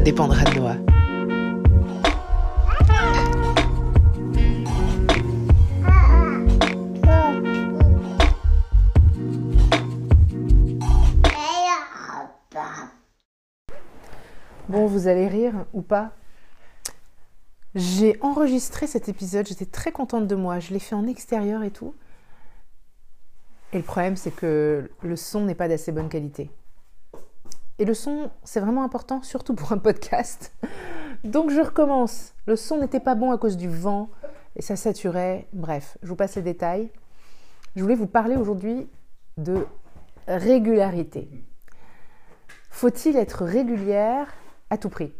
Ça dépendra de Noah. Bon, vous allez rire ou pas? J'ai enregistré cet épisode, j'étais très contente de moi, je l'ai fait en extérieur et tout. Et le problème, c'est que le son n'est pas d'assez bonne qualité. Et le son, c'est vraiment important, surtout pour un podcast. Donc je recommence. Le son n'était pas bon à cause du vent et ça saturait. Bref, je vous passe les détails. Je voulais vous parler aujourd'hui de régularité. Faut-il être régulière à tout prix?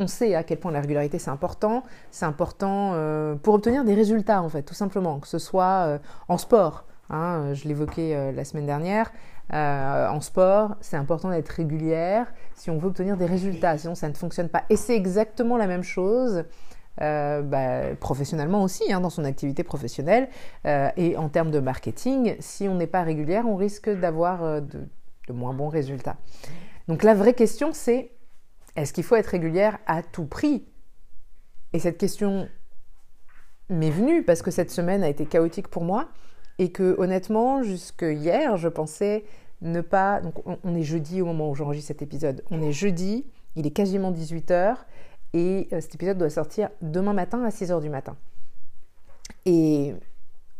On sait à quel point la régularité c'est important. C'est important euh, pour obtenir des résultats en fait, tout simplement, que ce soit euh, en sport, Hein, je l'évoquais euh, la semaine dernière. Euh, en sport, c'est important d'être régulière si on veut obtenir des résultats, sinon ça ne fonctionne pas. Et c'est exactement la même chose euh, bah, professionnellement aussi, hein, dans son activité professionnelle. et en termes de marketing, si on n'est pas régulière, on risque d'avoir de, moins bons résultats. Donc la vraie question, c'est est-ce qu'il faut être régulière à tout prix? Et cette question m'est venue parce que cette semaine a été chaotique pour moi. Et que honnêtement, jusque hier, je pensais ne pas. Donc, on, est jeudi au moment où j'enregistre cet épisode. On est jeudi, il est quasiment 18h, et euh, cet épisode doit sortir demain matin à 6h du matin. Et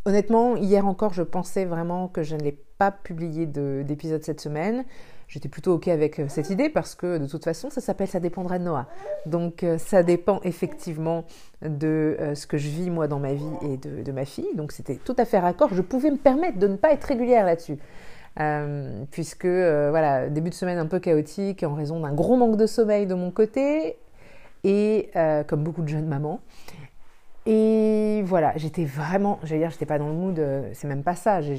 honnêtement, hier encore, je pensais vraiment que je n'allais pas publier d'épisode cette semaine. J'étais plutôt OK avec euh, cette idée parce que de toute façon, ça s'appelle Ça dépendra de Noah. Donc euh, ça dépend effectivement de euh, ce que je vis moi dans ma vie et de, ma fille. Donc c'était tout à fait raccord. Je pouvais me permettre de ne pas être régulière là-dessus. puisque voilà, début de semaine un peu chaotique en raison d'un gros manque de sommeil de mon côté et comme beaucoup de jeunes mamans. Et voilà, j'étais vraiment, j'allais dire, j'étais pas dans le mood, euh, c'est même pas ça, j'ai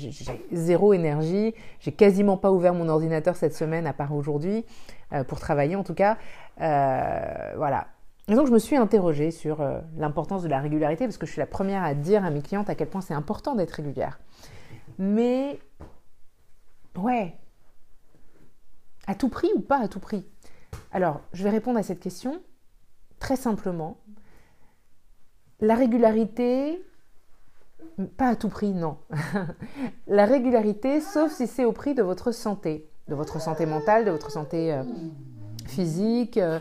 zéro énergie, j'ai quasiment pas ouvert mon ordinateur cette semaine, à part aujourd'hui, euh, pour travailler en tout cas. Euh, voilà. Et donc je me suis interrogée sur l'importance de la régularité, parce que je suis la première à dire à mes clientes à quel point c'est important d'être régulière. Mais, ouais, à tout prix ou pas à tout prix? Alors, je vais répondre à cette question très simplement la régularité, pas à tout prix, non. la régularité, sauf si c'est au prix de votre santé, de votre santé mentale, de votre santé euh, physique, euh,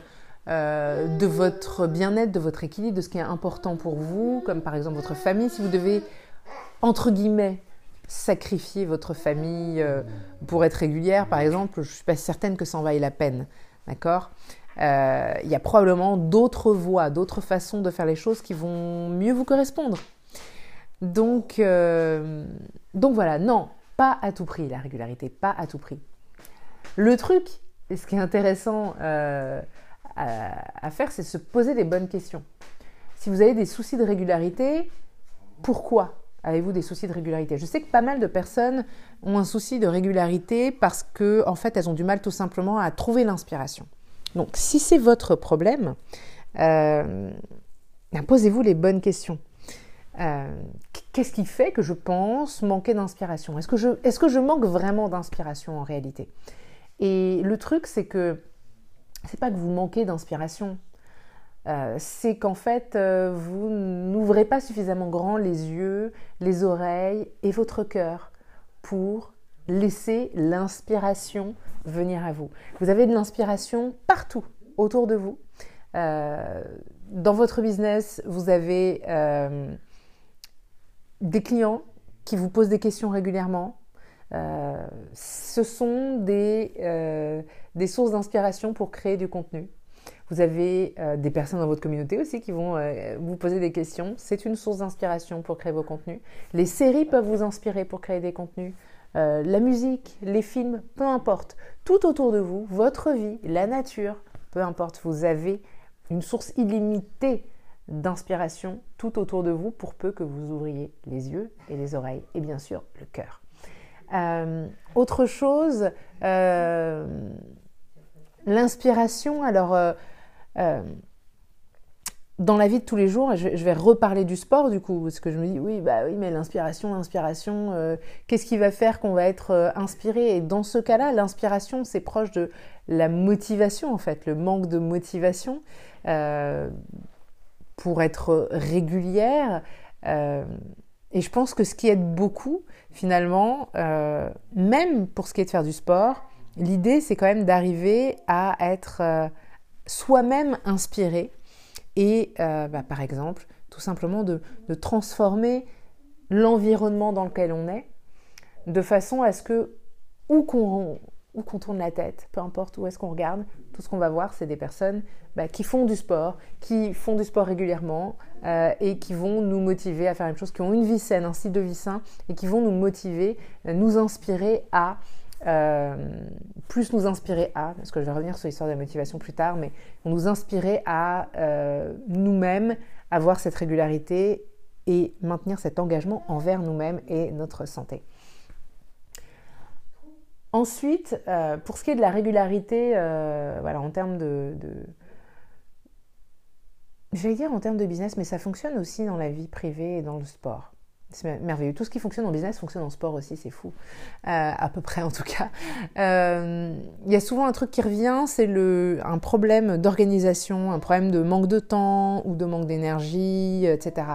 euh, de votre bien-être, de votre équilibre, de ce qui est important pour vous, comme par exemple votre famille. Si vous devez, entre guillemets, sacrifier votre famille pour être régulière, par exemple, je ne suis pas certaine que ça en vaille la peine. D'accord? Euh, il y a probablement d'autres voies, d'autres façons de faire les choses qui vont mieux vous correspondre. Donc, euh, donc voilà, non, pas à tout prix, la régularité, pas à tout prix. Le truc, ce qui est intéressant euh, à, faire, c'est se poser des bonnes questions. Si vous avez des soucis de régularité, pourquoi avez-vous des soucis de régularité? Je sais que pas mal de personnes ont un souci de régularité parce que, en fait, elles ont du mal tout simplement à trouver l'inspiration. Donc, si c'est votre problème, euh, ben, posez-vous les bonnes questions. Euh, qu'est-ce qui fait que je pense manquer d'inspiration? Est-ce que, je, manque vraiment d'inspiration en réalité? Et le truc, c'est que c'est pas que vous manquez d'inspiration, euh, c'est qu'en fait, vous n'ouvrez pas suffisamment grand les yeux, les oreilles et votre cœur pour laisser l'inspiration venir à vous. Vous avez de l'inspiration partout autour de vous. Euh, dans votre business, vous avez euh, des clients qui vous posent des questions régulièrement. Euh, ce sont des, des sources d'inspiration pour créer du contenu. Vous avez des personnes dans votre communauté aussi qui vont vous poser des questions. C'est une source d'inspiration pour créer vos contenus. Les séries peuvent vous inspirer pour créer des contenus. Euh, la musique, les films, peu importe. Tout autour de vous, votre vie, la nature, peu importe, vous avez une source illimitée d'inspiration tout autour de vous pour peu que vous ouvriez les yeux et les oreilles et bien sûr le cœur. Euh, autre chose, euh, l'inspiration, alors dans la vie de tous les jours, je, vais reparler du sport du coup, parce que je me dis oui, bah oui, mais l'inspiration, l'inspiration, euh, qu'est-ce qui va faire qu'on va être euh, inspiré? Et dans ce cas-là, l'inspiration, c'est proche de la motivation en fait, le manque de motivation euh, pour être régulière. et je pense que ce qui aide beaucoup, finalement, même pour ce qui est de faire du sport, l'idée c'est quand même d'arriver à être soi-même inspiré et euh, bah, par exemple tout simplement de, transformer l'environnement dans lequel on est de façon à ce que où qu'on tourne la tête, peu importe où est-ce qu'on regarde, tout ce qu'on va voir, c'est des personnes bah, qui font du sport, qui font du sport régulièrement euh, et qui vont nous motiver à faire une chose, qui ont une vie saine, un style de vie sain et qui vont nous motiver, nous inspirer à euh, plus nous inspirer à, parce que je vais revenir sur l'histoire de la motivation plus tard, mais nous inspirer à euh, nous-mêmes avoir cette régularité et maintenir cet engagement envers nous-mêmes et notre santé. Ensuite, euh, pour ce qui est de la régularité, voilà, en termes de, de j'allais dire en termes de business, mais ça fonctionne aussi dans la vie privée et dans le sport. C'est merveilleux. Tout ce qui fonctionne en business fonctionne en sport aussi, c'est fou. Euh, à peu près en tout cas. Euh, il y a souvent un truc qui revient, c'est un problème d'organisation, un problème de manque de temps ou de manque d'énergie, etc.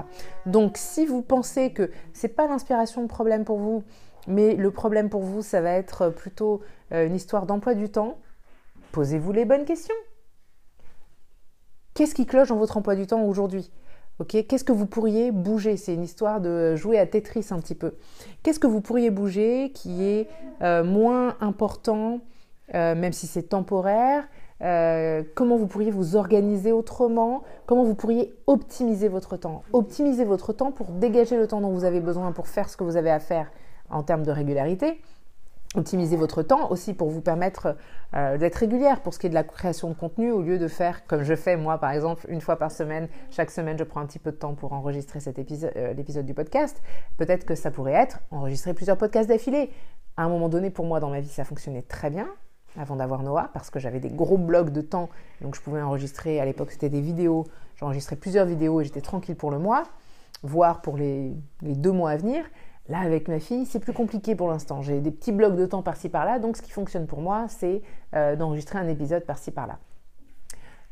Donc si vous pensez que c'est pas l'inspiration le problème pour vous, mais le problème pour vous, ça va être plutôt euh, une histoire d'emploi du temps, posez-vous les bonnes questions. Qu'est-ce qui cloche dans votre emploi du temps aujourd'hui? Qu'est-ce que vous pourriez bouger? C'est une histoire de jouer à Tetris un petit peu. Qu'est-ce que vous pourriez bouger qui est euh, moins important, euh, même si c'est temporaire? Euh, Comment vous pourriez vous organiser autrement? Comment vous pourriez optimiser votre temps? Optimiser votre temps pour dégager le temps dont vous avez besoin pour faire ce que vous avez à faire en termes de régularité optimiser votre temps aussi pour vous permettre euh, d'être régulière pour ce qui est de la création de contenu au lieu de faire comme je fais moi par exemple une fois par semaine. Chaque semaine je prends un petit peu de temps pour enregistrer cet épisode euh, l'épisode du podcast. Peut-être que ça pourrait être enregistrer plusieurs podcasts d'affilée. À un moment donné pour moi dans ma vie ça fonctionnait très bien avant d'avoir Noah parce que j'avais des gros blocs de temps. Donc je pouvais enregistrer à l'époque c'était des vidéos. J'enregistrais plusieurs vidéos et j'étais tranquille pour le mois voire pour les, les deux mois à venir Là, avec ma fille, c'est plus compliqué pour l'instant. J'ai des petits blocs de temps par-ci par-là. Donc, ce qui fonctionne pour moi, c'est euh, d'enregistrer un épisode par-ci par-là.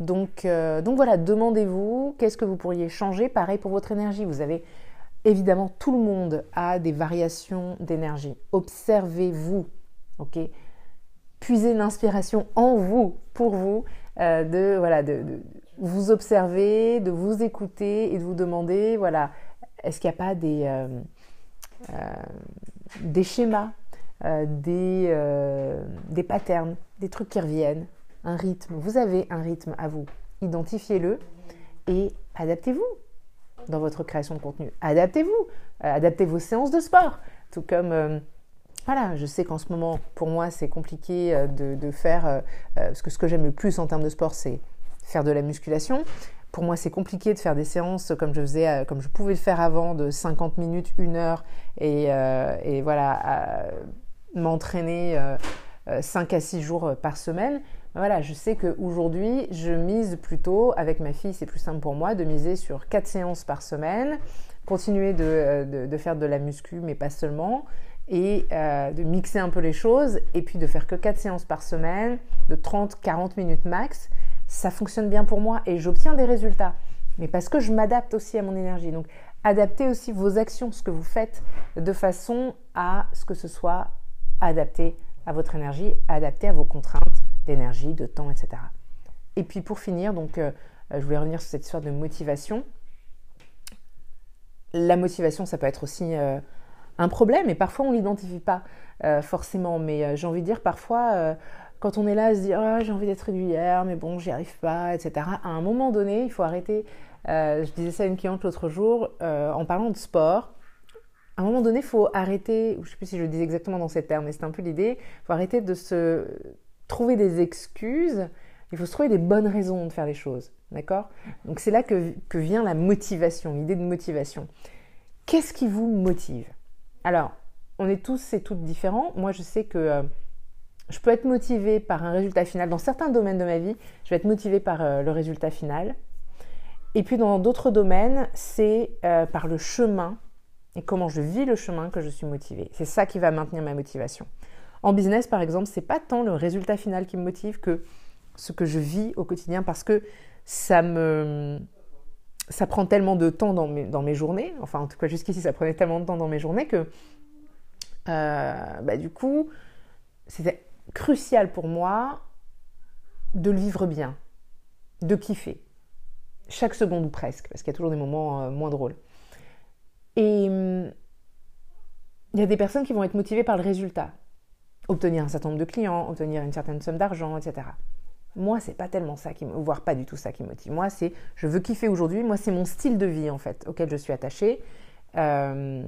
Donc, euh, donc voilà, demandez-vous qu'est-ce que vous pourriez changer? Pareil pour votre énergie. Vous avez évidemment, tout le monde a des variations d'énergie. Observez-vous. ok? Puisez l'inspiration en vous, pour vous, euh, de, voilà, de, vous observer, de vous écouter et de vous demander, voilà, est-ce qu'il n'y a pas des des schémas, euh, des, euh, des patterns, des trucs qui reviennent, un rythme. Vous avez un rythme à vous. Identifiez-le et adaptez-vous dans votre création de contenu. Adaptez-vous, adaptez vos séances de sport. Tout comme, voilà, je sais qu'en ce moment, pour moi, c'est compliqué de, de faire, parce que ce que j'aime le plus en termes de sport, c'est faire de la musculation pour moi, c'est compliqué de faire des séances comme je faisais, euh, comme je pouvais le faire avant, de 50 minutes, une heure, et, euh, voilà, m'entraîner 5 euh, à 6 jours par semaine. Voilà, je sais qu'aujourd'hui, je mise plutôt, avec ma fille, c'est plus simple pour moi, de miser sur 4 séances par semaine, continuer de, de faire de la muscu, mais pas seulement, et de mixer un peu les choses, et puis de faire que 4 séances par semaine, de 30-40 minutes max, ça fonctionne bien pour moi et j'obtiens des résultats. Mais parce que je m'adapte aussi à mon énergie. Donc, adaptez aussi vos actions, ce que vous faites, de façon à ce que ce soit adapté à votre énergie, adapté à vos contraintes d'énergie, de temps, etc. Et puis pour finir, donc, euh, je voulais revenir sur cette histoire de motivation. La motivation, ça peut être aussi euh, un problème et parfois on ne l'identifie pas euh, forcément. Mais j'ai envie de dire, parfois quand on est là à se dire ah, j'ai envie d'être régulière, mais bon, j'y arrive pas, etc. À un moment donné, il faut arrêter. Euh, je disais ça à une cliente l'autre jour euh, en parlant de sport. À un moment donné, il faut arrêter, je ne sais plus si je le dis exactement dans ces termes, mais c'est un peu l'idée, il faut arrêter de se trouver des excuses, il faut se trouver des bonnes raisons de faire les choses. D'accord? Donc c'est là que, vient la motivation, l'idée de motivation. Qu'est-ce qui vous motive? Alors, on est tous et toutes différents. Moi, je sais que euh, je peux être motivée par un résultat final. Dans certains domaines de ma vie, je vais être motivée par euh, le résultat final. Et puis dans d'autres domaines, c'est euh, par le chemin et comment je vis le chemin que je suis motivée. C'est ça qui va maintenir ma motivation. En business, par exemple, c'est pas tant le résultat final qui me motive que ce que je vis au quotidien parce que ça me ça prend tellement de temps dans mes, dans mes journées, enfin en tout cas jusqu'ici ça prenait tellement de temps dans mes journées que euh, bah, du coup c'était crucial pour moi de le vivre bien, de kiffer, chaque seconde ou presque, parce qu'il y a toujours des moments euh, moins drôles. Et hum, il y a des personnes qui vont être motivées par le résultat, obtenir un certain nombre de clients, obtenir une certaine somme d'argent, etc. Moi, c'est pas tellement ça qui me, voire pas du tout ça qui me motive. Moi, c'est je veux kiffer aujourd'hui. Moi, c'est mon style de vie en fait auquel je suis attachée. Euh,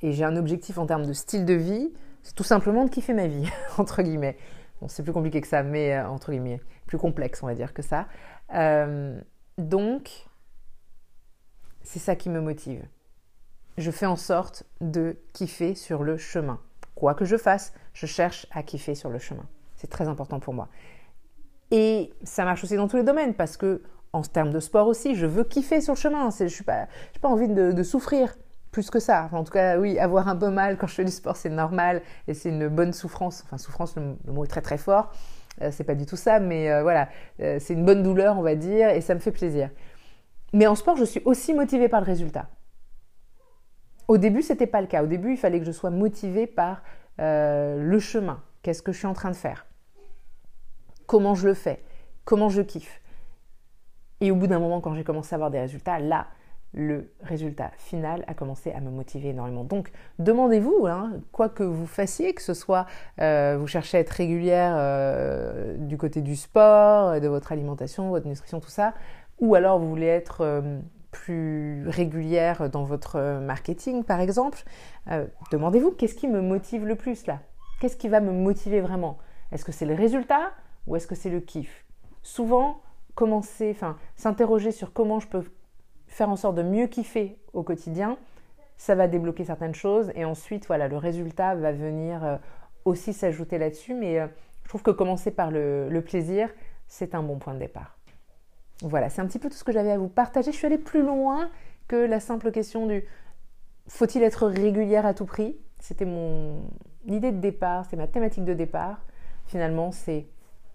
et j'ai un objectif en termes de style de vie, c'est tout simplement de kiffer ma vie entre guillemets. Bon, c'est plus compliqué que ça, mais euh, entre guillemets, plus complexe, on va dire que ça. Euh, donc, c'est ça qui me motive. Je fais en sorte de kiffer sur le chemin. Quoi que je fasse, je cherche à kiffer sur le chemin. C'est très important pour moi. Et ça marche aussi dans tous les domaines parce que, en termes de sport aussi, je veux kiffer sur le chemin. Je n'ai pas, pas envie de, souffrir plus que ça. en tout cas, oui, avoir un peu mal quand je fais du sport, c'est normal et c'est une bonne souffrance. Enfin, souffrance, le, mot est très très fort. Euh, c'est pas du tout ça, mais euh, voilà, euh, c'est une bonne douleur, on va dire, et ça me fait plaisir. Mais en sport, je suis aussi motivée par le résultat. Au début, c'était pas le cas. Au début, il fallait que je sois motivée par le chemin. Qu'est-ce que je suis en train de faire? Comment je le fais, comment je kiffe? Et au bout d'un moment, quand j'ai commencé à avoir des résultats, là, le résultat final a commencé à me motiver énormément. Donc, demandez-vous, hein, quoi que vous fassiez, que ce soit euh, vous cherchez à être régulière euh, du côté du sport, de votre alimentation, votre nutrition, tout ça, ou alors vous voulez être euh, plus régulière dans votre marketing, par exemple, demandez-vous qu'est-ce qui me motive le plus là? Qu'est-ce qui va me motiver vraiment? Est-ce que c'est le résultat ou est-ce que c'est le kiff? Souvent, commencer, enfin, s'interroger sur comment je peux faire en sorte de mieux kiffer au quotidien, ça va débloquer certaines choses et ensuite, voilà, le résultat va venir euh, aussi s'ajouter là-dessus. Mais euh, je trouve que commencer par le, plaisir, c'est un bon point de départ. Voilà, c'est un petit peu tout ce que j'avais à vous partager. Je suis allée plus loin que la simple question du faut-il être régulière à tout prix? C'était mon idée de départ, c'est ma thématique de départ. Finalement, c'est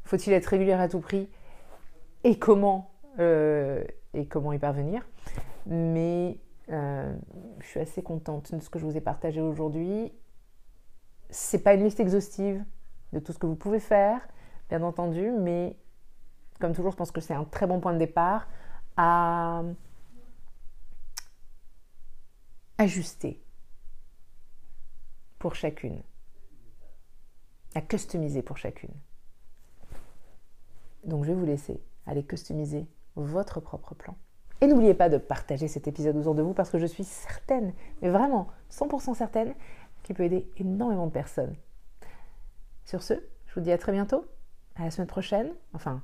faut-il être régulière à tout prix? Et comment euh, Et comment y parvenir Mais euh, je suis assez contente de ce que je vous ai partagé aujourd'hui. C'est pas une liste exhaustive de tout ce que vous pouvez faire, bien entendu, mais comme toujours, je pense que c'est un très bon point de départ à ajuster pour chacune, à customiser pour chacune. Donc je vais vous laisser aller customiser votre propre plan. Et n'oubliez pas de partager cet épisode autour de vous parce que je suis certaine, mais vraiment 100% certaine, qu'il peut aider énormément de personnes. Sur ce, je vous dis à très bientôt, à la semaine prochaine. Enfin,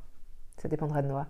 ça dépendra de Noah.